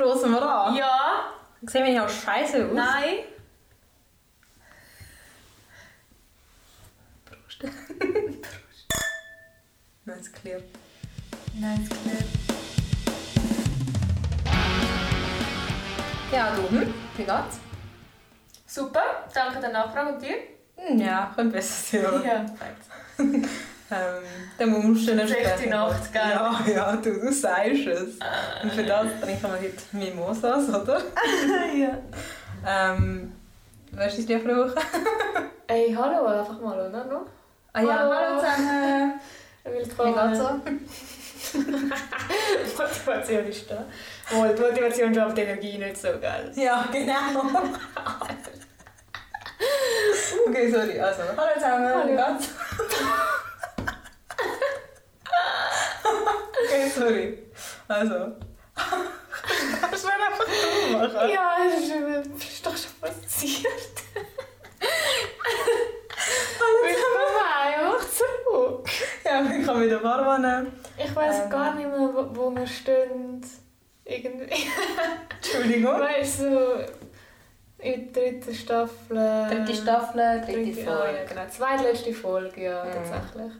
Stoßen wir an? Ja. Sehen wir ja scheiße aus? Nein. Nein, es klärt. Nein, ist klar. Ja, du, hm? wie geht's? Super, danke der Nachfrage und dir? Hm, Ja, könnte besser sein? Ja, perfekt. Ähm, dann musst du Schlechte sprechen. Nacht, gell? Ja, ja, du, du sagst es. Und für das trinken wir heute Mimosas, oder? ja. Ähm, weißt du, die Woche? Ey, hallo, einfach mal, oder? Noch? Ah ja, Hallo. hallo zusammen. Wie Willkommen. geht's so? Motivation ist da. Oh, die Motivation schafft die Energie nicht so, gell? Ja, genau. okay, sorry. Also, hallo zusammen. Hallo. Wie geht's? Okay, sorry. Also. Kannst du einfach machen? Ja, das ist, doch schon passiert. Willkommen einfach zurück. Ja, ich kann wieder warm nehmen. Ich weiß Ähm. gar nicht mehr, wo, wo wir stehen. Irgendwie. Entschuldigung. Weißt du, so in der dritten Staffel. Dritte Staffel, dritte Dritte, ah, ja, Folge. genau. Zweitletzte Folge, ja, Mhm. tatsächlich.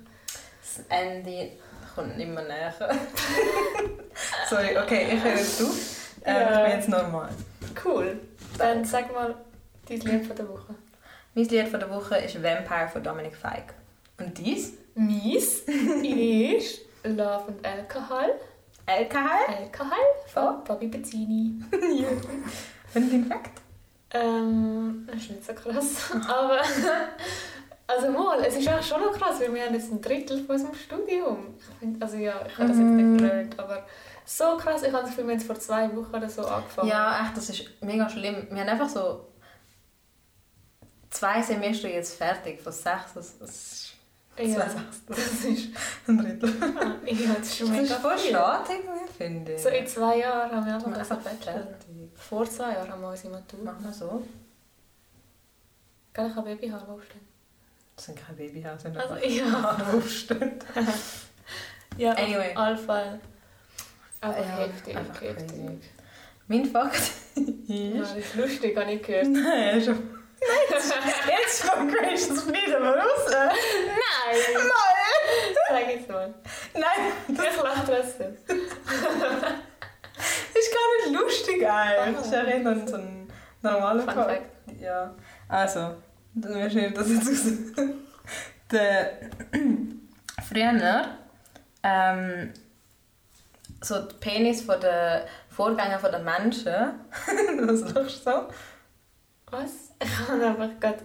Das Ende kommt nicht mehr näher. Sorry, okay, ich höre jetzt auf. Ähm, Ja. Ich bin jetzt normal. Cool. Dann sag mal dein Lied von der Woche. Mein Lied von der Woche ist Vampire von Dominic Feig. Und dies? Mies ist Love und Alkohol. LKH? Alkohol von Bobby Bettini. ja. Und den Fakt? Ähm, das ist nicht so krass. Aber, also mal, es ist eigentlich schon noch krass, weil wir haben jetzt ein Drittel von unserem Studium. Ich find, also ja, ich habe das jetzt Mhm. nicht gelernt, aber so krass. Ich habe das Gefühl, wir haben es vor zwei Wochen oder so angefangen. Ja, echt, das ist mega schlimm. Wir haben einfach so zwei Semester jetzt fertig von sechs. Das, das ist ja das ist... ein Drittel. Ah, ja, das ist schon Das ist mega voll schade, finde ich. So in zwei Jahren haben wir einfach das Bachelor. Vor zwei Jahren haben wir unsere Matur. Machen wir so. Gell, ich habe Babyhaar aufstehen. Das sind keine Babyhaare, das sind Also, ja. Aufstehen. Ja, Anyway. auf jeden Fall. Aber Ja, heftig, einfach heftig. crazy. Mein Fakt Ja, ist... das ist lustig, habe ich gehört. Nein, schon... Jetzt kommt Gracious Freedom raus. Nein! Mal! Sag jetzt mal. Nein, Ich lache trotzdem. das ist gar nicht lustig eigentlich. Das ist ja eher so ein normaler Fun Fakt. Fact. Ja, also, dann wir schnell das jetzt raus. Der früher ähm, so die Penis von den Vorgängern von den Menschen, was lachst du so? Was? Ich habe einfach gerade...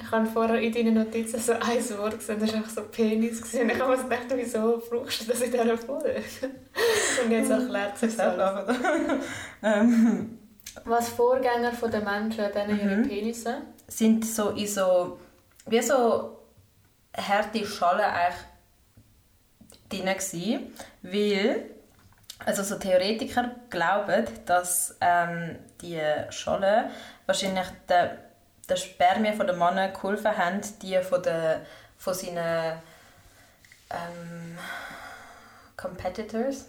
Ich habe vorher in deinen Notizen so ein Wort gesehen, das war einfach so Penis. Gesehen. Ich habe mir gedacht, wieso brauchst du das in dieser Folge? Und jetzt erklärt sich das. ähm, Was Vorgänger von den Menschen, denen ihre Mhm. Penisse? sind so in so, wie so harte Schalen eigentlich drin gewesen, weil also so Theoretiker glauben, dass ähm, die Schalen wahrscheinlich den, den Spermien von den Männern geholfen haben, die von, den, von seinen ähm, Competitors,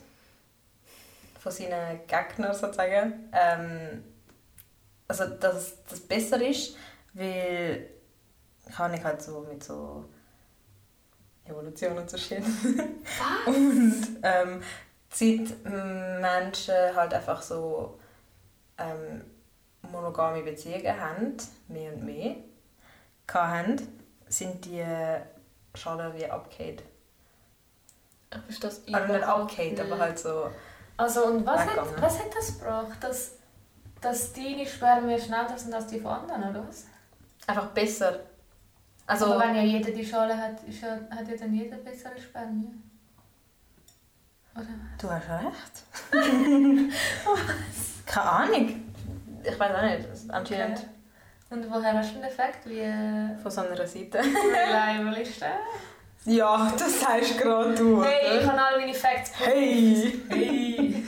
von seinen Gegnern sozusagen, ähm, also dass das besser ist, weil kann ich halt so mit so Evolution und so shit. und ähm, seit Menschen halt einfach so ähm, monogame Beziehungen haben, mehr und mehr, hatten, sind die Schalen wie abgekehrt. Ich verstehe das Also nicht nicht. aber halt so... Also und was hat, was hat das gebracht? Dass, dass deine Spermien schneller sind als die von anderen, oder was? Einfach besser. Also... Aber wenn ja jeder die Schale hat, ist ja, hat ja dann jeder bessere Spermien. Oder was? Du hast recht. Keine Ahnung. Ich weiß auch nicht. Anscheinend Und woher hast du den Effekt? Wie, äh, von so einer Seite. Leibel ist der? Ja, das sagst gerade du, Hey, ich habe alle meine Facts Hey! Hey!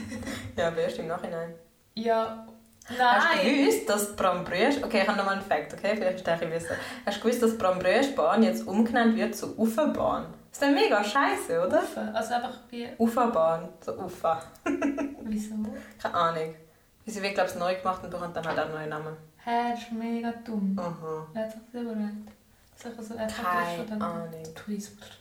Ja, aber erst im Nachhinein. Ja. Hast du Nein! gewusst, dass Bram Brüsch... Okay, ich habe nochmal einen Fakt, okay? Vielleicht der ein bisschen besser. Hast du gewusst, dass Bram Brüsch-Bahn jetzt umgenannt wird zu Uferbahn? Das ist dann mega scheiße, oder? Also einfach wie... Uferbahn, so Ufer. Wieso? Keine Ahnung. Sie wird, glaube ich, neu gemacht und bekommt dann halt auch einen neuen Namen. Hä, das ist mega dumm. Aha. Hat sich das Sicher so einfach Keine Ahnung. Tourismusstudent.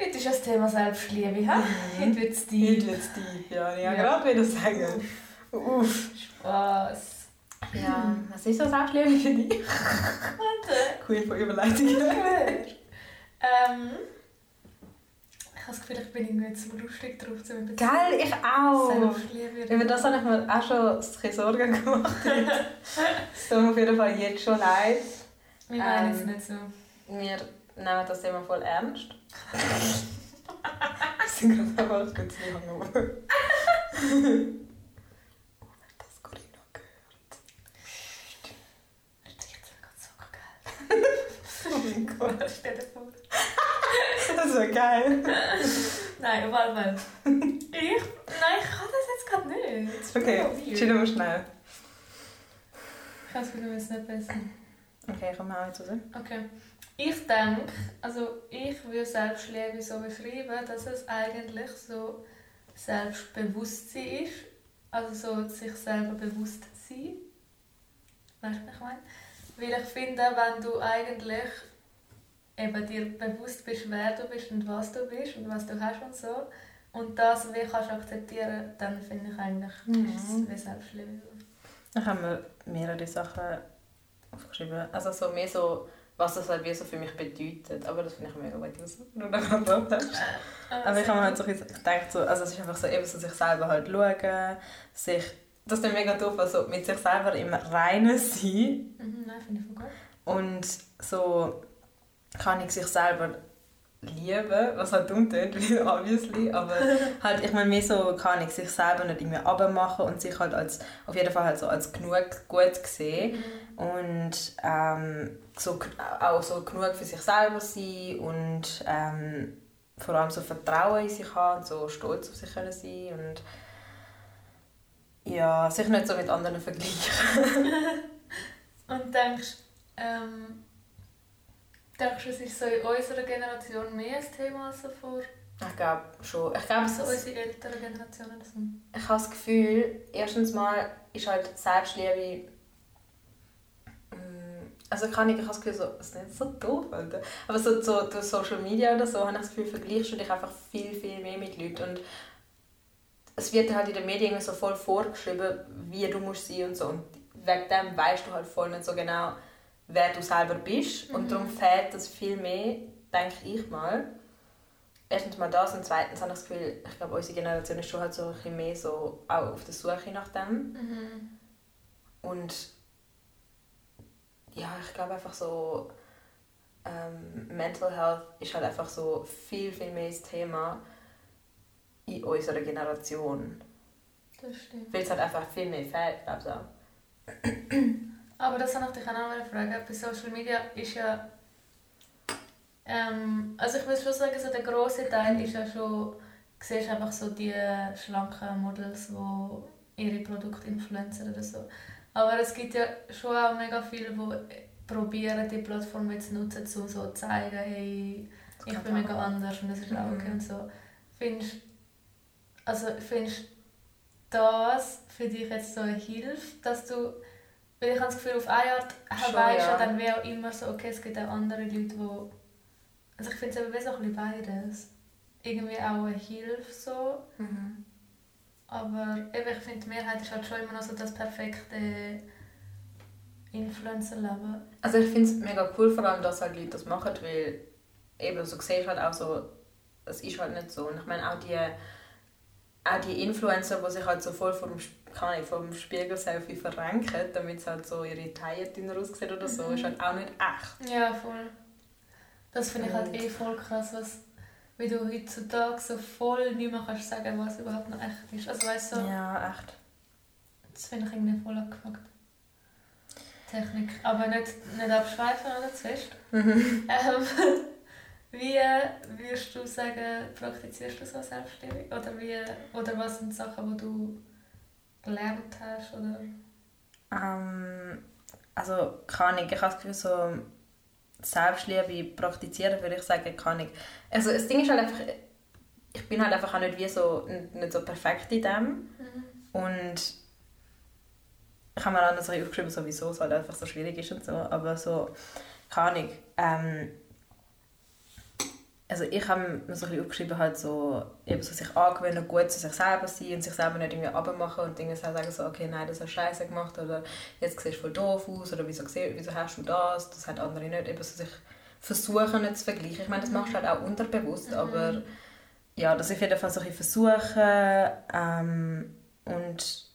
Heute ist das Thema Selbstliebe, hä? Mhm. Heute wird es Heute deep. wird's deep, ja. Ich Ja. gerade wieder sagen. Uff. Spaß. Ja, was ist so Selbstliebe für dich? Warte. Queen von Überleitungen. ähm, ich habe das Gefühl, ich bin irgendwie zu lustig drauf, zu mit Geil, ich auch. Selbstliebe. Über das habe ich mir auch schon ein bisschen Sorgen gemacht. Es tut mir auf jeden Fall jetzt schon leid. Wir meinen es Ähm, nicht so. Wir nehmen das Thema voll ernst. Wir sind gerade einfach kurz nicht hangover. Das Corinna gehört. Das riecht gerade so geil. Oh mein Gott. Stell dir vor. Das wäre geil. Nein, auf jeden Fall. Ich? Nein, ich kann das jetzt gerade nicht. Das Okay, chillen wir schnell. Ich das wir müssen nicht besser. Okay, komm mal jetzt raus. Okay. Ich denke, also ich würde Selbstliebe so beschreiben, dass es eigentlich so Selbstbewusstsein ist. Also so sich selber bewusst sein. Weißt du, was ich meine? Weil ich finde, wenn du eigentlich eben dir bewusst bist, wer du bist und was du bist und was du hast und so, und das wie kannst akzeptieren, dann finde ich eigentlich, Mhm. ist es wie Selbstliebe. Dann haben wir mehrere Sachen aufgeschrieben. Also so mehr so, was das halt wie so für mich bedeutet. Aber das finde ich mega gut, was du da gerade gesagt hast. Aber ich habe mir halt so gedacht, so, also es ist einfach so eben so sich selber halt schauen, sich, das ist mega doof, also mit sich selber im Reinen sein Mhm, nein, finde ich voll gut. und so kann ich sich selber lieben, was halt dumm weil obviously, aber halt, ich meine, mehr so kann ich sich selber nicht irgendwie abmachen und sich halt als, auf jeden Fall halt so als genug gut sehen und ähm, so, auch so genug für sich selber sein und ähm, vor allem so Vertrauen in sich haben und so stolz auf sich können sein und ja, sich nicht so mit anderen vergleichen. Und denkst, ähm, denkst du, es ist so in unserer Generation mehr ein Thema als vor Ich glaube schon. Ich glaube, so es ist unsere älteren Generationen sind? ich habe das Gefühl, erstens mal ist halt Selbstliebe. mm, Also kann ich, ich habe das Gefühl, so, das ist nicht so doof, Alter. aber so, so durch Social Media oder so habe ich das Gefühl, vergleichst du dich einfach viel, viel mehr mit Leuten und es wird halt in den Medien so voll vorgeschrieben, wie du musst sein und so und wegen dem weißt du halt voll nicht so genau, wer du selber bist und Mhm. darum fehlt das viel mehr, denke ich mal. Erstens mal das und zweitens habe ich das Gefühl, ich glaube, unsere Generation ist schon halt so ein bisschen mehr so auch auf der Suche nach dem. Mhm. Und ja, ich glaube einfach so, ähm, Mental Health ist halt einfach so viel, viel mehr das Thema in unserer Generation. Das stimmt. Weil es halt einfach viel mehr fehlt, glaube ich auch. Aber das wollte ich dich auch noch mal fragen. Bei Social Media ist ja. Ähm, also ich würde schon sagen, so der grosse Teil ist ja schon. Du siehst einfach so die schlanken Models, die ihre Produkte influenzen oder so. Aber es gibt ja schon auch mega viele, die probieren, die Plattform jetzt zu nutzen, um so zu zeigen, hey, ich kann bin auch. mega anders und das ist auch okay Mhm. und so. Findest also findest das für dich jetzt so eine Hilfe, dass du weil ich habe das Gefühl, auf eine Art weisst du ja. dann wie auch immer so, okay, es gibt auch andere Leute, die... Also ich finde es eben wie so ein bisschen beides. Irgendwie auch eine Hilfe so, aber eben, ich finde, die Mehrheit ist halt schon immer noch so das perfekte Influencer-Leben. Also ich finde es mega cool, vor allem, dass halt Leute das machen, weil eben, so siehst halt auch so, es ist halt nicht so. Und ich meine auch die, auch die Influencer, die sich halt so voll vom, kann ich, vom Spiegel-Selfie verrenken, damit sie halt so ihre Taille dünner aussehen oder so, Mhm. ist halt auch nicht echt. Ja, voll. Das finde ich halt eh voll krass, was, wie du heutzutage so voll nicht mehr kannst sagen, was überhaupt noch echt ist. Also weißt du, so, Ja, echt. das finde ich irgendwie voll abgefuckt. Technik. Aber nicht, nicht abschweifen oder zu fest. Mhm. Ähm, wie würdest du sagen, praktizierst du so Selbstliebe? Oder, wie, oder was sind Sachen, die du gelernt hast? Oder? Ähm, also kann ich, ich habe das Gefühl, so Selbstliebe praktizieren, würde ich sagen, kann ich. Also das Ding ist halt einfach, ich bin halt einfach auch nicht wie so, nicht so perfekt in dem. Und ich habe mir auch noch aufgeschrieben, so, wieso es halt einfach so schwierig ist und so, aber so, keine Ahnung, ähm, also ich habe mir so ein bisschen aufgeschrieben, halt so, eben so sich angewöhnen, gut zu sich selber sein und sich selber nicht irgendwie abmachen und Dinge sagen so, okay, nein, das hast du scheiße gemacht oder jetzt siehst du voll doof aus oder wieso, wieso hast du das, das haben andere nicht, eben so sich versuchen nicht zu vergleichen. Ich meine, das machst du halt auch unterbewusst, mhm. aber ja, das auf jeden Fall so ein bisschen versuchen ähm, und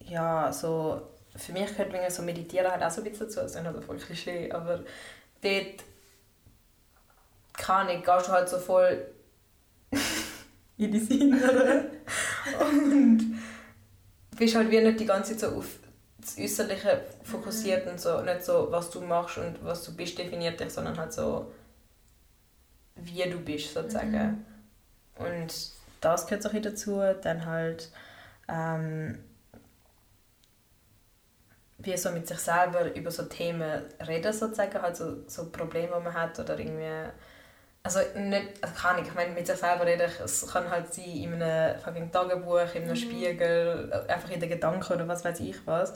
ja, so für mich gehört so Meditieren halt auch so ein bisschen dazu, das ist also voll Klischee, aber dort keine Ahnung, gehst du halt so voll in die Sinne und bist halt wie nicht die ganze Zeit so auf das Äußerliche fokussiert mhm. und so, nicht so, was du machst und was du bist, definiert dich, sondern halt so, wie du bist, sozusagen. Mhm. Und das gehört auch dazu. Dann halt, ähm, wie so mit sich selber über so Themen reden, sozusagen, halt so, so Probleme, die man hat oder irgendwie also nicht, also kann ich, ich meine, mit sich selber reden, es kann halt sein in einem fucking Tagebuch, in einem mhm. Spiegel, einfach in den Gedanken oder was weiß ich was.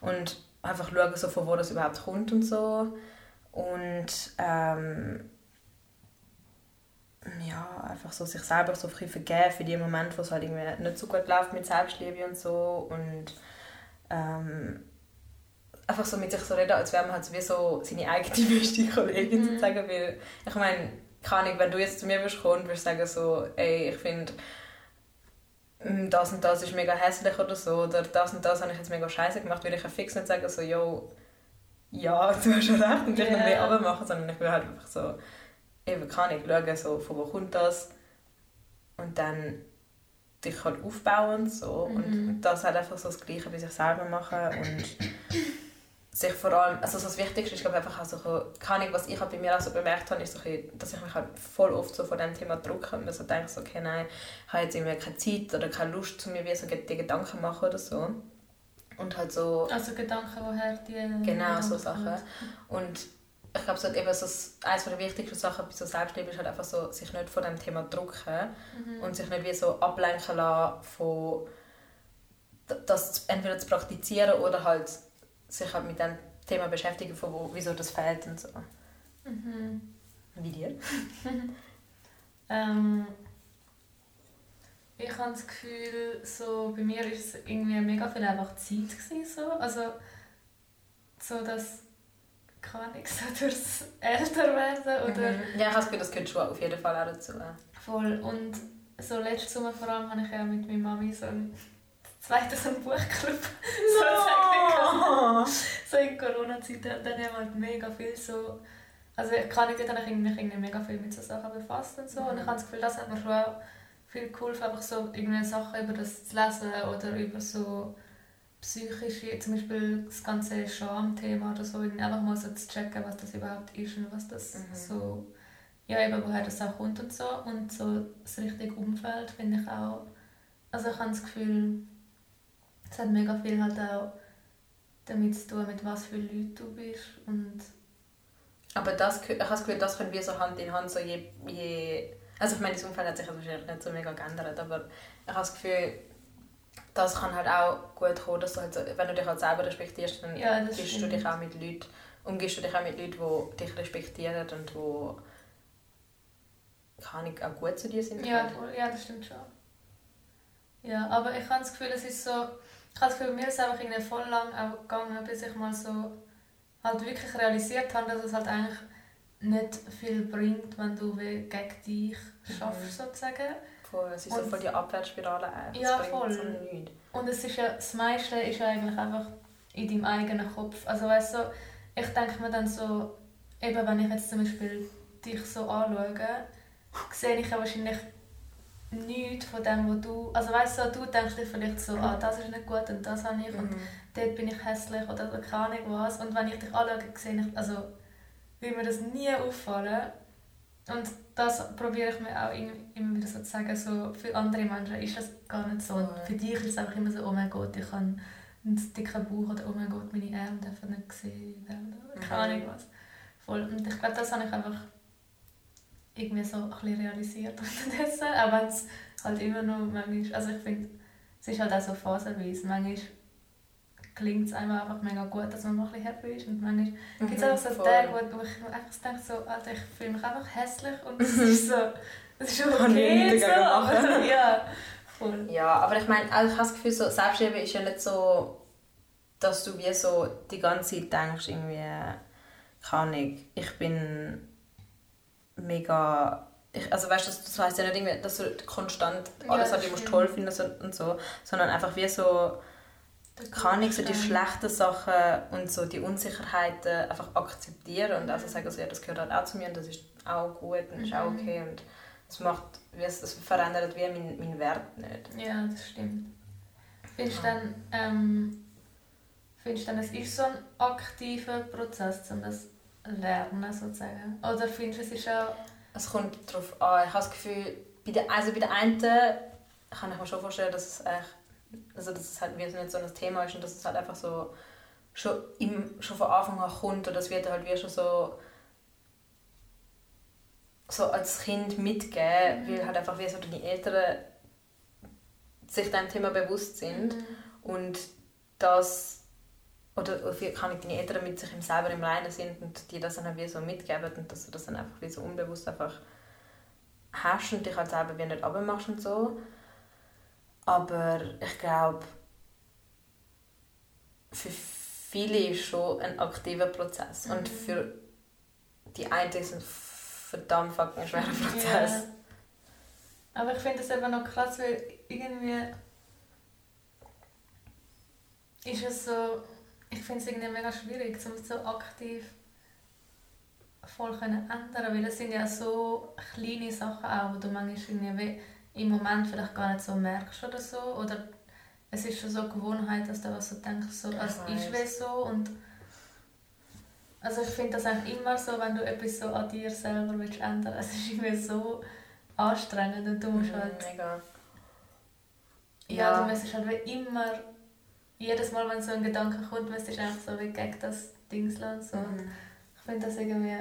Und einfach schauen, so, von wo das überhaupt kommt und so. Und ähm, ja, einfach so sich selber so ein vergeben für die Momente, wo es halt irgendwie nicht so gut läuft mit Selbstliebe und so. Und ähm, einfach so mit sich so reden, als wäre man halt sowieso seine eigene beste Kollegin mhm. sozusagen, weil ich meine, keine Ahnung, wenn du jetzt zu mir wirst kommen, würdest sagen so, ey, ich finde mm, das und das ist mega hässlich oder so, oder das und das habe ich jetzt mega scheiße gemacht, würde ich ja fix nicht sagen so, yo, ja, du hast schon recht und dich yeah. noch mehr abmachen, sondern ich will halt einfach so, eben kann ich schauen, so, von wo kommt das und dann dich halt aufbauen so mhm. und das halt einfach so das Gleiche bei sich selber machen und sich vor allem, also das Wichtigste ist glaube einfach auch so, keine was ich halt bei mir auch so bemerkt habe, ist so, dass ich mich halt voll oft so von diesem Thema drücke und mir so denke, so, okay, nein, ich habe jetzt irgendwie keine Zeit oder keine Lust, zu mir wie so die Gedanken machen oder so. Und halt so... Also Gedanken, woher die... Genau, so Sachen. Und ich glaube, so eben so eines der wichtigsten Sachen bei so Selbstliebe ist halt einfach so, sich nicht von diesem Thema drücken mhm. und sich nicht wie so ablenken lassen von das entweder zu praktizieren oder halt sich halt mit dem Thema beschäftigen, von wo, wieso das fehlt und so. Mhm. Wie dir? ähm, ich habe das Gefühl, so, bei mir war es irgendwie mega viel einfach Zeit. Gewesen, so. Also, so dass kann ich so durchs Älterwerden oder... Mhm. Ja, ich habe das Gefühl, das gehört schon auf jeden Fall auch dazu. Voll. Und so letztes Sommer vor allem habe ich ja mit meiner Mami so einen zweiten so einen Buchclub no. so in Corona-Zeiten. Dann haben wir halt mega viel so... Also kann ich dort habe ich mich irgendwie mega viel mit so Sachen befasst und so. Mhm. Und ich habe das Gefühl, das hat mir schon auch viel geholfen, einfach so irgendwelche Sachen über das zu lesen oder über so psychische, zum Beispiel das ganze Schamthema oder so, einfach mal so zu checken, was das überhaupt ist und was das mhm. so, ja eben, woher das auch kommt und so. Und so das richtige Umfeld finde ich auch, also ich habe das Gefühl, es hat mega viel halt auch damit zu tun, mit was für Leuten du bist und aber das, ich habe das Gefühl, das können wir so Hand in Hand so je, je also ich meine, das Umfeld hat sich wahrscheinlich nicht so mega geändert, aber ich habe das Gefühl, das kann halt auch gut kommen, dass du halt, wenn du dich halt selber respektierst, dann ja, gibst du dich auch mit Leuten, umgibst du dich auch mit Leuten, die dich respektieren und die kann ich auch gut zu dir sind. Ja, ja, das stimmt schon. Ja, aber ich habe das Gefühl, es ist so, ich habe das Gefühl, mir ist einfach irgendwie voll lang auch gegangen, bis ich mal so halt wirklich realisiert habe, dass es halt eigentlich nicht viel bringt, wenn du gegen dich schaffst, mhm. sozusagen voll. Es ist und, so voll die Abwärtsspirale auch. Ja, voll. So und es ist ja, das meiste ist ja eigentlich einfach in deinem eigenen Kopf. Also weißt du, ich denke mir dann so, eben wenn ich jetzt zum Beispiel dich so anschaue, sehe ich ja wahrscheinlich nichts von dem, was du... Also weißt du, du denkst dir vielleicht so, ah, das ist nicht gut und das habe ich und mhm. dort bin ich hässlich oder keine Ahnung was. Und wenn ich dich anschaue, sehe ich, also will mir das nie auffallen. Und das probiere ich mir auch immer wieder so zu sagen, so für andere Menschen ist das gar nicht so. Und für dich ist es einfach immer so, oh mein Gott, ich habe einen dicken Bauch oder oh mein Gott, meine Arme dürfen nicht gesehen werden. Keine Ahnung was. Voll. Und ich glaube, das habe ich einfach irgendwie so ein bisschen realisiert unterdessen. Auch wenn es halt immer noch manchmal, also ich finde, es ist halt auch so phasenweise. Manchmal klingt es einem einfach mega gut, dass man mal ein bisschen happy ist. Und manchmal mhm, gibt es auch so Tage, wo, ich einfach denke, so, Alter, ich fühle mich einfach hässlich und es ist so, es ist okay so, aber, ja, voll. Ja, aber ich meine, also ich habe das Gefühl, so, Selbstliebe ist ja nicht so, dass du wie so die ganze Zeit denkst, irgendwie, kann ich, ich bin mega ich, also weißt du, das, das heißt ja nicht irgendwie, dass du konstant alles ja, musst toll finden und so, sondern einfach wie so kann ich so die schlechten Sachen und so die Unsicherheiten einfach akzeptieren und also sagen, so, ja, das gehört halt auch zu mir und das ist auch gut und mhm. ist auch mhm. okay und es macht, es, verändert wie meinen mein Wert nicht. Ja, das stimmt. Findest du ja. dann, ähm, findest dann, es ist so ein aktiver Prozess, um das Lernen sozusagen? Oder findest du, es ist auch... Es kommt darauf an. Ich habe das Gefühl, bei der, also bei der einen kann ich mir schon vorstellen, dass es echt also dass es halt nicht so ein Thema ist und dass es halt einfach so schon, im, schon von Anfang an kommt und das wird halt wie schon so so als Kind mitgeben, mhm. weil halt einfach wie so die Eltern sich dem Thema bewusst sind mhm. und das oder kann ich deine Eltern mit sich im selber im Reinen sind und die das dann wie so mitgeben und dass du das dann einfach wie so unbewusst einfach hast und dich halt selber wie nicht abmachst und so. Aber ich glaube, für viele ist es schon ein aktiver Prozess. Mhm. Und für die einen ist es ein verdammt fucking schwerer Prozess. Yeah. Aber ich finde es eben noch krass, weil irgendwie ist es so, ich finde es irgendwie mega schwierig, um so aktiv voll können ändern, weil es sind ja so kleine Sachen auch, wo du manchmal irgendwie im Moment vielleicht gar nicht so merkst oder so. Oder es ist schon so eine Gewohnheit, dass du was so denkst, so, es ist wie so. Und also ich finde das eigentlich immer so, wenn du etwas so an dir selber willst ändern willst. Es ist irgendwie so anstrengend und du musst mhm, halt... Mega. Ja, ja. du müsstest halt wie immer, jedes Mal, wenn so ein Gedanke kommt, müsstest du einfach so wie gegen das Ding lassen. So. Mhm. Ich finde das irgendwie...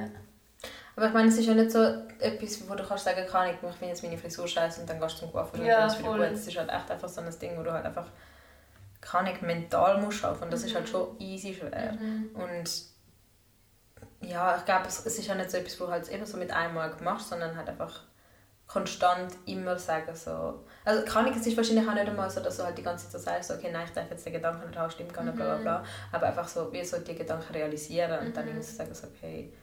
Aber ich meine, es ist ja nicht so etwas, wo du kannst sagen kann, ich finde jetzt meine Frisur scheiße und dann gehst du zum Coiffeur und dann ist wieder gut. Es ist halt echt einfach so ein Ding, wo du halt einfach kann ich mental arbeiten und das mhm. ist halt mhm. schon easy schwer. Mhm. Und ja, ich glaube, es, es ist ja nicht so etwas, wo du halt eben so mit einmal machst, sondern halt einfach konstant immer sagen so. Also kann ich, es ist wahrscheinlich auch nicht einmal so, dass du halt die ganze Zeit so sagst, okay, nein, ich darf jetzt den Gedanken nicht haben, stimmt gar nicht, bla bla bla. Mhm. Aber einfach so, wie so die Gedanken realisieren und mhm. dann irgendwie so sagen, so, okay,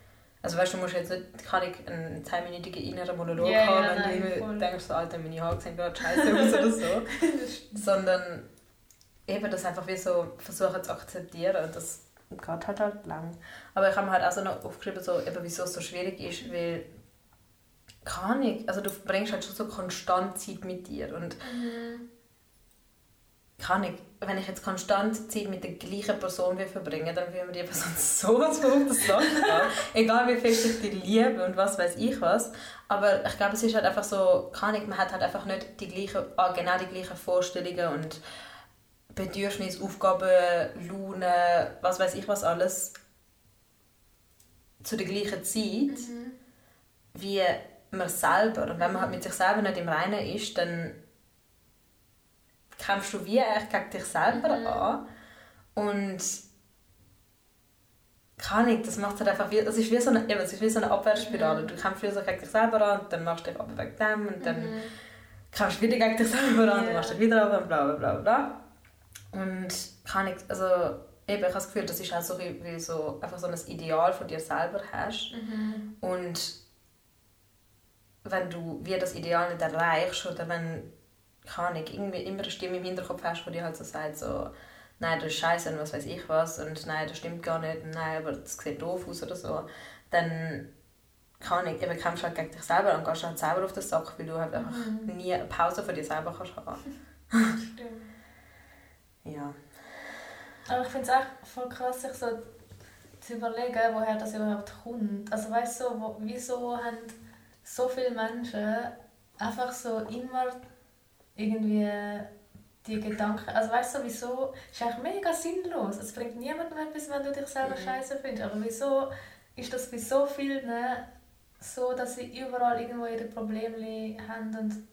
also weißt du, musst jetzt nicht kann ich einen 10-minütigen inneren Monolog yeah, haben, wenn nein, du denkst, so, Alter, meine Haare sehen gerade scheiße aus oder so. Sondern eben das einfach wie so versuchen zu akzeptieren und das geht halt halt lang. Aber ich habe mir halt auch so noch aufgeschrieben, so, eben, wieso es so schwierig ist, weil kann ich, also du bringst halt schon so konstant Zeit mit dir und mhm kann ich, wenn ich jetzt konstant Zeit mit der gleichen Person will verbringen dann will mir die Person so auf das Egal wie fest ich die liebe und was weiß ich was. Aber ich glaube, es ist halt einfach so, kann ich, man hat halt einfach nicht die gleichen, ah, genau die gleichen Vorstellungen und Bedürfnisse, Aufgaben, Laune, was weiß ich was alles zu der gleichen Zeit mhm. wie man selber. Und wenn man halt mit sich selber nicht im Reinen ist, dann kämpfst du wie eigentlich gegen dich selber mhm. an. Und kann ich, das macht halt einfach wie, das ist wie so eine, eben, ist wie so eine Abwärtsspirale. Mhm. Du kämpfst wie so gegen dich selber an, und dann machst du dich aber wegen dem und dann mhm. kämpfst du wieder gegen dich selber an, yeah. dann machst du dich wieder ab und bla bla bla bla. Und kann ich, also eben, ich habe das Gefühl, das ist auch so, wie, wie so einfach so ein Ideal von dir selber hast. Mhm. Und wenn du wie das Ideal nicht erreichst oder wenn keine Ahnung, irgendwie immer eine Stimme im Hinterkopf hast, die dir halt so sagt, so, nein, das ist scheiße und was weiß ich was und nein, das stimmt gar nicht und nein, aber das sieht doof aus oder so, dann kann ich, eben kämpfst halt gegen dich selber und gehst halt selber auf den Sack, weil du halt einfach mhm. nie eine Pause für dich selber kannst haben. Stimmt. ja. Aber ich finde es echt voll krass, sich so zu überlegen, woher das überhaupt kommt. Also weißt du, so, wieso haben so viele Menschen einfach so immer irgendwie die Gedanken, also weißt du sowieso, ist eigentlich mega sinnlos. Es bringt niemandem etwas, wenn du dich selber mhm. scheiße findest. Aber wieso ist das bei so vielen so, dass sie überall irgendwo ihre Probleme haben und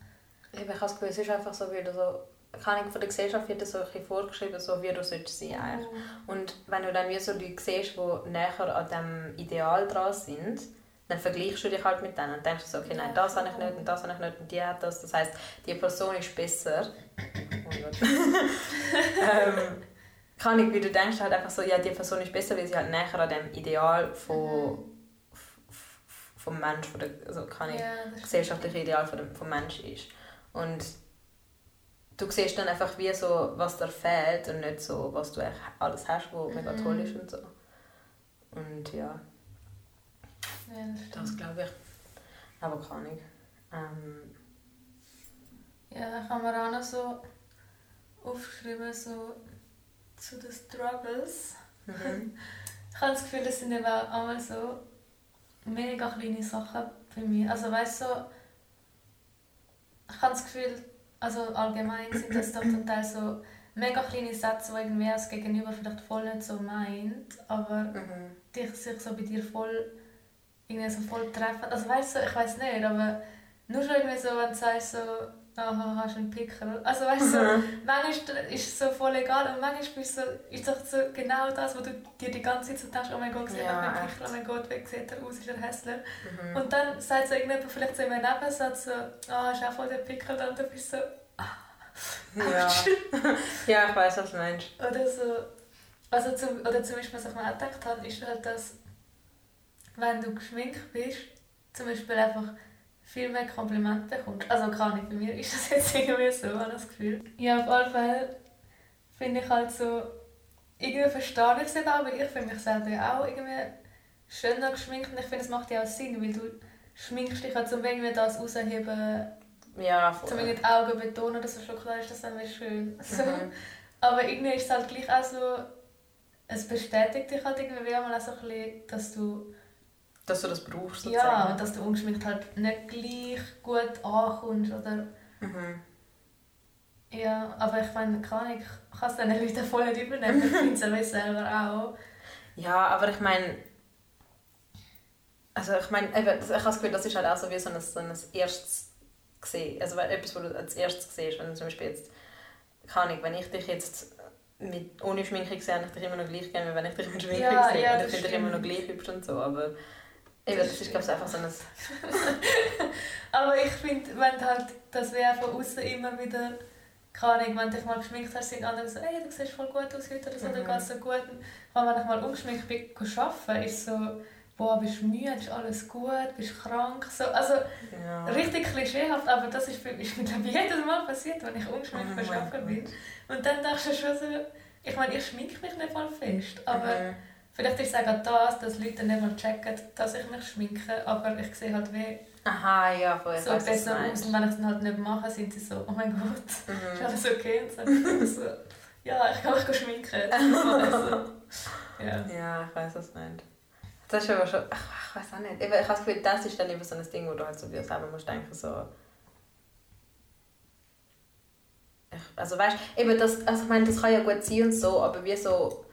ich habe das Gefühl, es ist einfach so, du so kann ich von der Gesellschaft wird das so ein vorgeschrieben, so wie du sollst sein eigentlich. Und wenn du dann wie so Leute siehst, die näher an diesem Ideal dran sind, dann vergleichst du dich halt mit denen und denkst so, okay, nein, das habe ich nicht und das habe ich nicht und die hat das. Das heisst, die Person ist besser. Oh ähm, kann ich, wie du denkst halt einfach so, ja, die Person ist besser, weil sie halt näher an dem Ideal von, mhm. vom Mensch, von der, also kann ich, ja, gesellschaftliche Ideal von dem, vom Mensch ist. Und du siehst dann einfach wie so, was dir fehlt und nicht so, was du alles hast, was mhm. mega toll ist und so. Und ja. Ja, das, das glaube ich. Aber kann ich. Ähm, ja, dann kann man auch noch so aufschreiben, so zu den Struggles. Mhm. ich habe das Gefühl, das sind eben auch einmal so mega kleine Sachen für mich. Also weißt du, so, ich habe das Gefühl, also allgemein sind das doch zum Teil so mega kleine Sätze, die irgendwie das Gegenüber vielleicht voll nicht so meint, aber mhm. dich sich so bei dir voll irgendwie so voll treffen. Also weißt du, ich weiß nicht, aber nur schon irgendwie so, wenn du sagst so, aha, hast du einen Pickel. Also weißt du, mhm. manchmal ist es so voll egal und manchmal bist du so, ist doch so genau das, wo du dir die ganze Zeit so denkst, oh mein Gott, sieht ja, ein Pickel, oh mein Gott, wie sieht er aus, ist er hässlich. Mhm. Und dann sagt so irgendjemand vielleicht so in einem Nebensatz so, ah, oh, hast du auch voll den Pickel, und du bist so, ah. Ja. ja, ich weiß, was du meinst. Oder so, also zum, oder zum Beispiel, was ich mir auch gedacht habe, ist halt, dass wenn du geschminkt bist, zum Beispiel einfach viel mehr Komplimente bekommst. Also gar nicht, bei mir ist das jetzt irgendwie so, habe das Gefühl. Ja, auf alle Fälle finde ich halt so, irgendwie verstehe ich es auch, weil ich finde mich selber auch irgendwie schöner geschminkt und ich finde, es macht ja auch Sinn, weil du schminkst dich halt, um irgendwie das rausheben, ja, voll. um die Augen betonen, dass es schon klar ist, dass dann schön. So. Mhm. Aber irgendwie ist es halt gleich auch so, es bestätigt dich halt irgendwie auch so ein bisschen, dass du dass du das brauchst sozusagen. Ja, und dass du ungeschminkt halt nicht gleich gut ankommst oder... Mhm. Ja, aber ich meine, kann ich kann es dann Leuten voll nicht übernehmen, ich finde es selber auch. Ja, aber ich meine... Also ich meine, ich habe das Gefühl, das ist halt auch so wie so ein, so ein erstes gesehen, also etwas, was du als erstes siehst, wenn du zum Beispiel jetzt, kann ich, wenn ich dich jetzt mit, ohne Schminke sehe, ich dich immer noch gleich gerne, wenn ich dich mit Schminke ja, sehe, ja, ich finde dich immer noch gleich hübsch und so, aber Eben, das ist glaube ich einfach so ein... Aber ich finde, wenn halt, das wäre von außen immer wieder... Keine Ahnung, wenn du dich mal geschminkt hast, sind andere so, hey, du siehst voll gut aus heute oder so, mhm. du gehst so gut. Und wenn ich mal ungeschminkt bin, arbeiten, ist so, boah, bist du müde, ist alles gut, bist du krank. So, also ja. richtig klischeehaft, aber das ist, ist mir glaube jedes Mal passiert, wenn ich ungeschminkt mhm. arbeiten bin. Und dann dachte ich schon so, ich meine, ich schminke mich nicht mal fest, aber... Mhm Vielleicht ist es auch das, dass Leute nicht mal checken, dass ich mich schminke, aber ich sehe halt wie Aha, ja, voll. so besser aus. Und wenn ich es halt nicht mache, sind sie so, oh mein Gott, mhm. ist alles okay? Und so, ja, ich kann mich schminken. also, ja. ja, ich weiß, was du meinst. Das ist aber schon, ach, ich weiß auch nicht. Ich habe das Gefühl, das ist dann eben so ein Ding, wo du halt so wie selber musst denken, so... Ich, also weißt du, eben das, also ich meine, das kann ja gut sein und so, aber wie so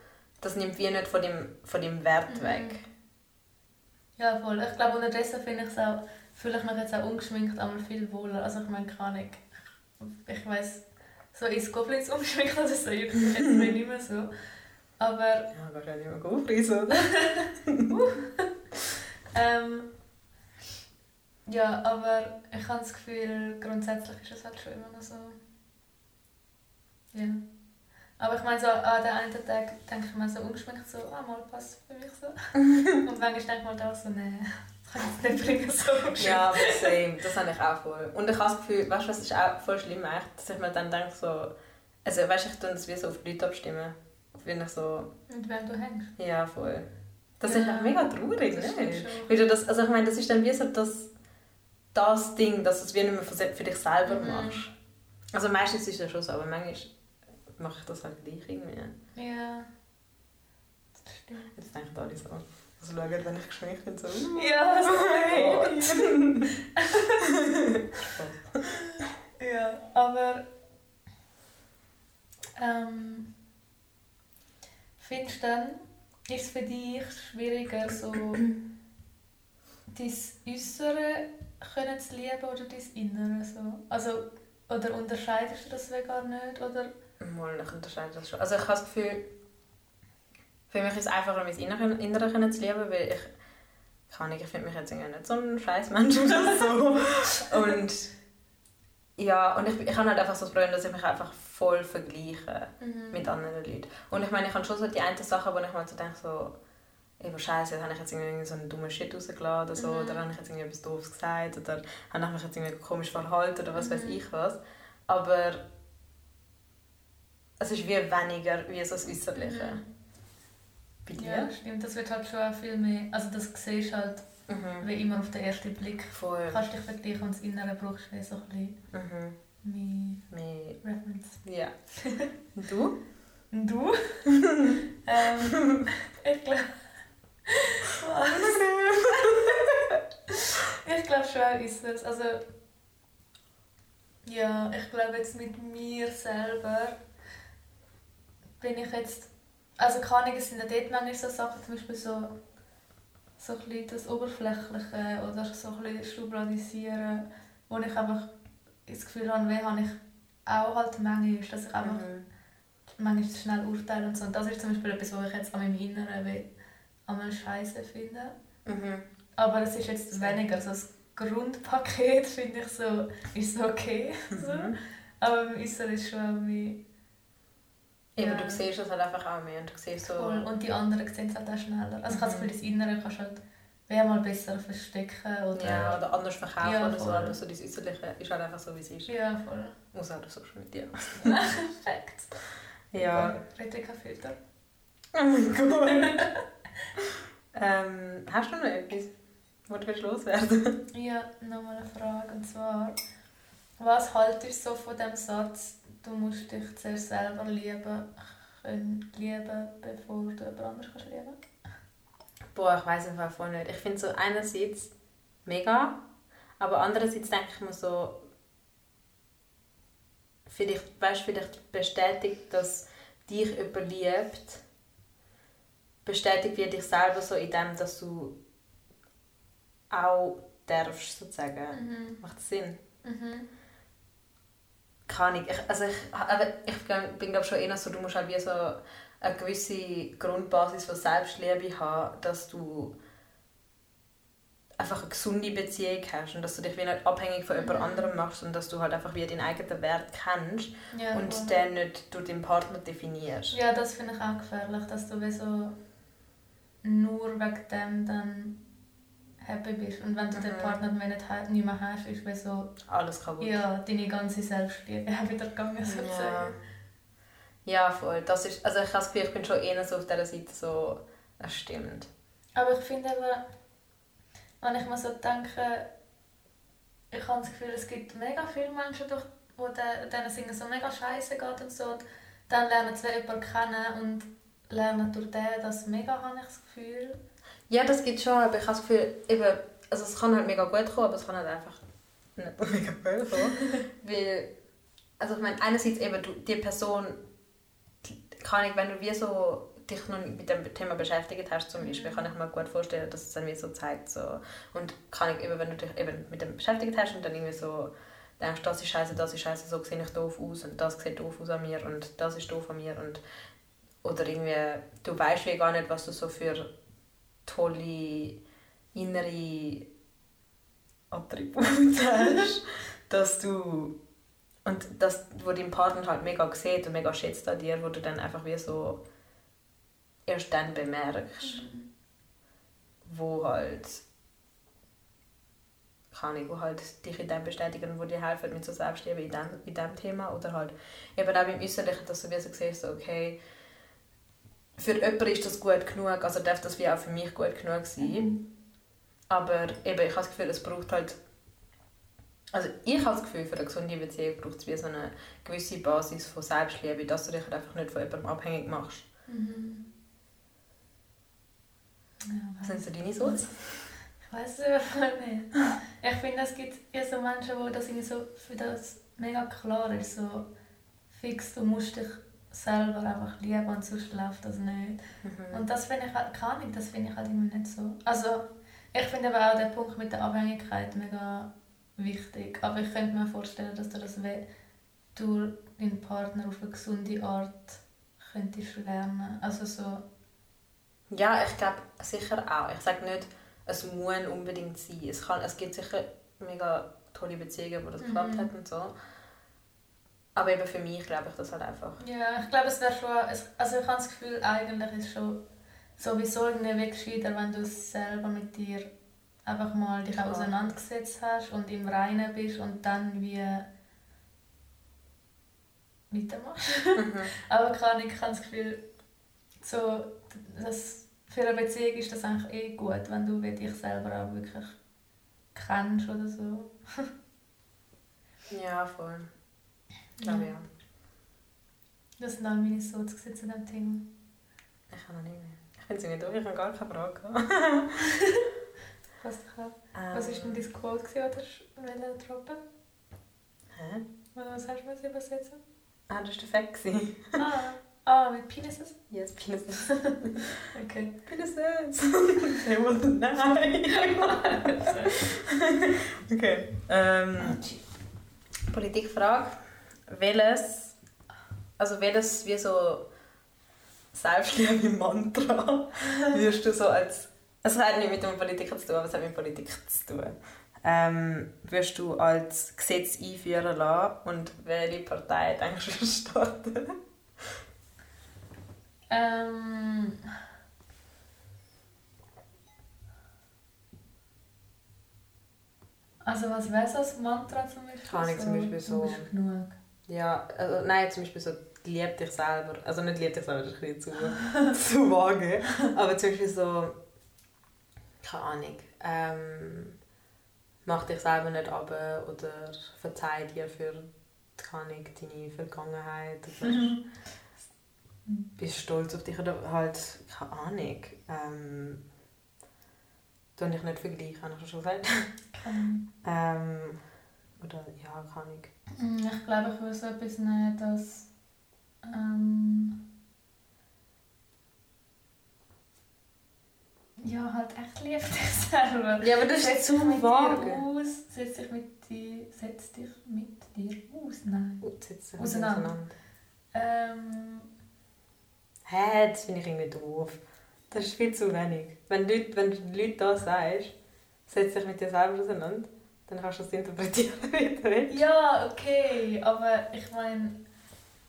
das nimmt wie nicht von dem, von dem Wert mhm. weg. Ja, voll. Ich glaube, unterdessen finde ich es auch, fühle ich mich jetzt auch ungeschminkt einmal viel wohler. Also ich meine, kann ich, ich weiss, so ins Goblins umgeschminkt oder so, ich jetzt nicht mehr so. Aber... Ja, wahrscheinlich mal Goblins, oder? ähm, ja, aber ich habe das Gefühl, grundsätzlich ist es halt schon immer noch so... Ja. Aber ich meine, so an den einen Tag denke ich mir so ungeschminkt so, ah, mal passt für mich so. und manchmal denke ich mal da so, nee, das kann ich nicht bringen, so. Ja, aber same, das habe ich auch voll. Und ich habe das Gefühl, weißt du, was ist auch voll schlimm, echt, dass ich mir dann denke so, also weißt du, ich tue das wie so auf die Leute abstimmen. Wenn ich so... Und wem du hängst. Ja, voll. Das ja. ist auch mega traurig, das ne? Weil du das, also ich meine, das ist dann wie so das, das Ding, dass du es wie nicht mehr für dich selber mhm. machst. Also meistens ist es ja schon so, aber manchmal mache ich das halt gleich irgendwie. Ja. Das stimmt. Jetzt denken alle so. Also schauen, wenn ich geschminkt bin, so... Ja, so oh Ja, aber... Ähm, findest du dann, ist es für dich schwieriger, so dein Äußere können zu lieben oder dein Innere? So? Also, Oder unterscheidest du das gar nicht? Oder? Mal, ich unterscheide das schon. Also ich habe das Gefühl, für mich ist es einfacher, mein Innere, Innere zu lieben, weil ich, kann nicht, ich finde mich jetzt irgendwie nicht so ein scheiß Mensch oder so. und ja, und ich, ich habe halt einfach so das Problem, dass ich mich einfach voll vergleiche mhm. mit anderen Leuten. Und ich meine, ich habe schon so die einen Sachen, wo ich mir so denke, so, eben scheiße, habe ich jetzt irgendwie so einen dummen Shit rausgelassen oder so, mhm. oder habe ich jetzt irgendwie etwas Doofes gesagt, oder habe ich mich jetzt irgendwie komisch verhalten oder was mhm. weiß ich was. Aber es ist wie weniger wie so das Äußerliche. Mhm. Bei dir? Ja, stimmt. Das wird halt schon auch viel mehr, also das siehst du halt mhm. wie immer auf den ersten Blick. Voll. Kannst dich vergleichen und das Innere brauchst du so ein bisschen mhm. mehr, mehr Reference. Ja. Und du? Und du? ähm, ich glaube... ich glaube schon ist es. Also... Ja, ich glaube jetzt mit mir selber bin ich jetzt also keine Ahnung, es sind ja dort manchmal so Sachen, zum Beispiel so, so ein das Oberflächliche oder so ein Schubladisieren, wo ich einfach das Gefühl habe, wie habe ich auch halt manchmal, dass ich einfach mhm. manchmal schnell urteile und so. Und das ist zum Beispiel etwas, was ich jetzt an meinem Inneren wie einmal scheiße finde. Mhm. Aber es ist jetzt weniger, so das Grundpaket finde ich so, ist okay. Mhm. So. Aber beim Äußeren ist schon auch Eben, ja. du siehst es halt einfach auch mehr und du siehst so... Cool. Und die anderen sehen es halt auch schneller. Also mhm. ich habe das Gefühl, das Innere kannst du halt wer mal besser verstecken oder... Ja, oder anders verkaufen ja, oder so. Aber so das Äußerliche ist halt einfach so, wie es ist. Ja, voll. Außer du Social Media. Perfekt. Ja. Rede kein Filter. Oh mein Gott. ähm, hast du noch etwas, was du loswerden Ja, nochmal eine Frage. Und zwar, was haltest du so von dem Satz, du musst dich zuerst selber lieben, können lieben, bevor du jemand anderes kannst lieben Boah, ich weiß einfach voll nicht. Ich finde so einerseits mega, aber andererseits denke ich mir so, vielleicht, weißt, vielleicht bestätigt, dass dich jemand liebt, bestätigt wie dich selber so in dem, dass du auch darfst, sozusagen. Mhm. Macht das Sinn? Mhm kann ich, also ich, ich bin glaube schon eher so, du musst halt wie so eine gewisse Grundbasis von Selbstliebe haben, dass du einfach eine gesunde Beziehung hast und dass du dich wie nicht abhängig von jemand mhm. anderem machst und dass du halt einfach wie deinen eigenen Wert kennst ja, und cool. den nicht durch deinen Partner definierst. Ja, das finde ich auch gefährlich, dass du wie so nur wegen dem dann happy bist. Und wenn du mhm. den Partner nicht, nicht mehr hast, ist wie so... Alles kaputt. Ja, deine ganze Selbstliebe wieder gegangen, sozusagen. Ja. ja, voll. Das ist, also ich habe das Gefühl, ich bin schon eher so auf dieser Seite so, das stimmt. Aber ich finde aber, wenn ich mir so denke, ich habe das Gefühl, es gibt mega viele Menschen, durch, wo denen Singen so mega scheiße geht und so. Und dann lernen sie jemanden kennen und lernen durch den das mega, habe ich das Gefühl. Ja, das gibt schon, aber ich habe das Gefühl, eben, also es kann halt mega gut kommen, aber es kann halt einfach nicht mega gut kommen. weil, also ich meine, einerseits eben, du, die Person, kann ich, wenn du wie so dich noch mit dem Thema beschäftigt hast, zum Beispiel, kann ich mir gut vorstellen, dass es dann wie so zeigt. So. Und kann ich eben, wenn du dich eben mit dem beschäftigt hast und dann irgendwie so denkst, das ist scheiße, das ist scheiße, so sehe ich doof aus und das sieht doof aus an mir und das ist doof an mir und oder irgendwie, du weißt wie gar nicht, was du so für tolle innere Attribute hast, dass du und das, wo dein Partner halt mega sieht und mega schätzt an dir, wo du dann einfach wie so erst dann bemerkst, mhm. wo halt kann ich, wo halt dich in dem bestätigen und wo dir helfen mit so Selbstliebe in dem, in dem Thema oder halt eben auch beim Äußerlichen, dass du wie so siehst, okay, für jemanden ist das gut genug, also darf das wie auch für mich gut genug sein. Mhm. Aber eben, ich habe das Gefühl, es braucht halt also ich habe das Gefühl, für eine gesunde Beziehung braucht es wie so eine gewisse Basis von Selbstliebe, dass du dich halt einfach nicht von jemandem abhängig machst. Mhm. Ja, Was sind so deine Sorts? Ich weiß es nicht. Ich finde, es gibt ja so Menschen, wo das so für das mega klar ist, so fix, du musst dich selber einfach lieben und sonst läuft das nicht. Mhm. Und das finde ich halt, keine Ahnung, das finde ich halt immer nicht so. Also, ich finde aber auch den Punkt mit der Abhängigkeit mega wichtig. Aber ich könnte mir vorstellen, dass du das durch deinen Partner auf eine gesunde Art könntest lernen? Also so... Ja, ich glaube sicher auch. Ich sage nicht, es muss unbedingt sein. Es, kann, es gibt sicher mega tolle Beziehungen, wo das Mhm. geklappt hat und so. Aber eben für mich glaube ich das halt einfach. Ja, ich glaube, es wäre schon... Also ich habe das Gefühl, eigentlich ist schon sowieso irgendwie gescheiter, wenn du selber mit dir einfach mal dich Klar. auseinandergesetzt hast und im Reinen bist und dann wie weitermachst. Mhm. Aber kann ich habe das Gefühl, so, das, für eine Beziehung ist das eigentlich eh gut, wenn du dich selber auch wirklich kennst oder so. Ja, voll. Ich glaube ja. Das sind auch meine so zu diesem Thema. Ich kann noch nicht mehr. Ich finde es nicht durch, ich habe gar keine Frage. gehabt. Was, was war denn dein Quote, gewesen, oder welcher droppen? Hä? Was hast du mir übersetzen? Ah, das war der Fact. Ah, ah, mit Penises? Yes, Penises. Okay. Penises. Ich wollte nein. okay. Ähm, Politikfrage. Welches, also welches wie so Selbstliebe-Mantra wirst du so als, es hat nicht mit dem Politiker zu tun, aber es hat mit Politik zu tun, ähm, wirst du als Gesetz einführen lassen und welche Partei denkst du starten? Ähm. Also was wäre so als Mantra zum Beispiel? Keine Ahnung, zum Beispiel so- Du bist genug. Ja, also, nein, zum Beispiel so lieb dich selber. Also nicht lieb dich selber, das ist ein bisschen zu, zu vage. Aber zum Beispiel so, keine Ahnung, ähm, mach dich selber nicht ab oder verzeih dir für keine Ahnung, deine Vergangenheit. Oder Mhm. bist stolz auf dich oder halt, keine Ahnung. Ähm, tu dich nicht vergleichen, habe ich schon gesagt. Ähm, Ähm, oder ja, keine Ahnung. Mm, Ich glaube, ich würde so etwas nehmen, dass. Ähm, ja, halt echt lieb dich selber. Ja, aber das Setz ist dich zu dir aus. Setz dich mit dir, setz dich mit dir aus. Nein. Jetzt sitzen wir Auseinander. Ähm, Hä, das finde ich irgendwie doof. Das ist viel zu wenig. Wenn, Leute, wenn du den Leuten das sagst, setz dich mit dir selber auseinander, dann kannst du das interpretieren, wie du willst. ja, okay, aber ich meine,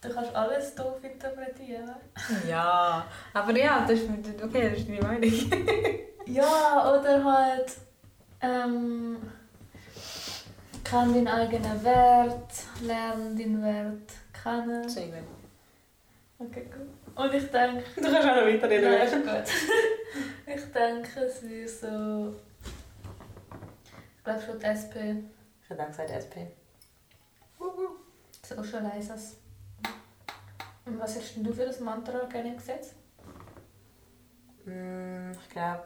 du kannst alles doof interpretieren. Ja, aber ja, das ist, okay, das ist deine Meinung. Ja, oder halt. Ähm, kann deinen eigenen Wert, lern deinen Wert kennen. Sehr gut. Okay, gut. Und ich denke. Du kannst auch noch weiterreden. Nein, gut. ich denke, es wäre so. Ich glaube schon die SP. Gesagt SP. Socializers. Und was hast denn du für das Mantra gerne gesetzt? Mm, ich glaube,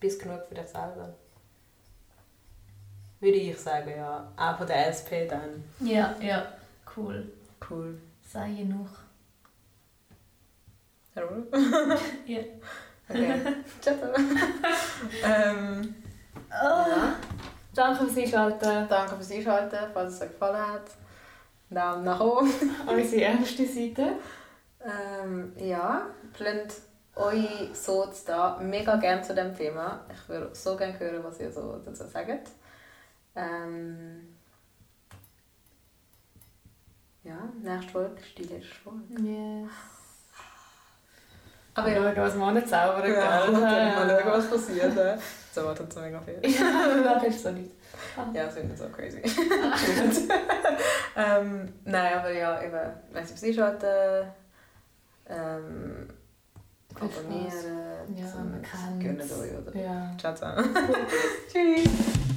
bist genug für dich selber. Würde ich sagen, ja. Auch von der SP dann. Ja, ja. Cool. Cool. Sei genug. Hallo? Ja. Okay. Ähm, Oh. Danke fürs Einschalten. danke fürs Einschalten, falls es euch gefallen hat. Daumen nach oben. Unsere erste Seite. Ähm, ja, plant eure Soz da mega gerne zu dem Thema. Ich würde so gerne hören, was ihr so dazu sagt. Ähm, ja, nächste Folge ist die letzte Folge. Yes. Aber ja, schauen, was wir nicht zaubern, ja, natürlich mal schauen, was passiert. So wartet so mega viel. Ja, danach ist so nicht. Ja, das finde ich so crazy. ähm, nein, aber ja, eben, wenn Sie ähm, Viel Spaß. abonnieren, Ja, zum- man kennt's. gönnt euch oder Ja. Ciao zusammen. Tschüss.